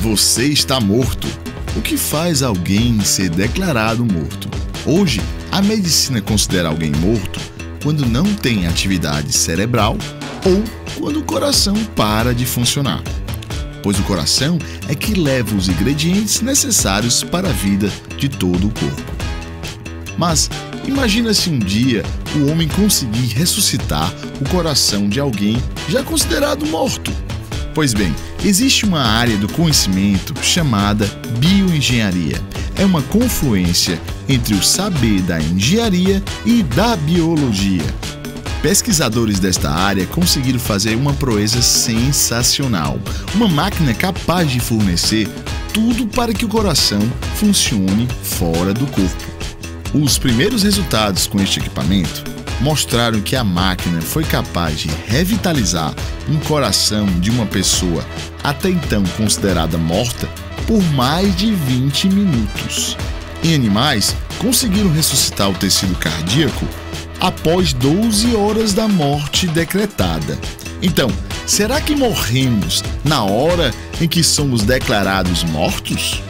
Você está morto. O que faz alguém ser declarado morto? Hoje, a medicina considera alguém morto quando não tem atividade cerebral ou quando o coração para de funcionar. Pois o coração é que leva os ingredientes necessários para a vida de todo o corpo. Mas imagina se um dia o homem conseguir ressuscitar o coração de alguém já considerado morto. Pois bem, existe uma área do conhecimento chamada bioengenharia. É uma confluência entre o saber da engenharia e da biologia. Pesquisadores desta área conseguiram fazer uma proeza sensacional. Uma máquina capaz de fornecer tudo para que o coração funcione fora do corpo. Os primeiros resultados com este equipamento mostraram que a máquina foi capaz de revitalizar um coração de uma pessoa até então considerada morta por mais de 20 minutos. Em animais, conseguiram ressuscitar o tecido cardíaco após 12 horas da morte decretada. Então, será que morremos na hora em que somos declarados mortos?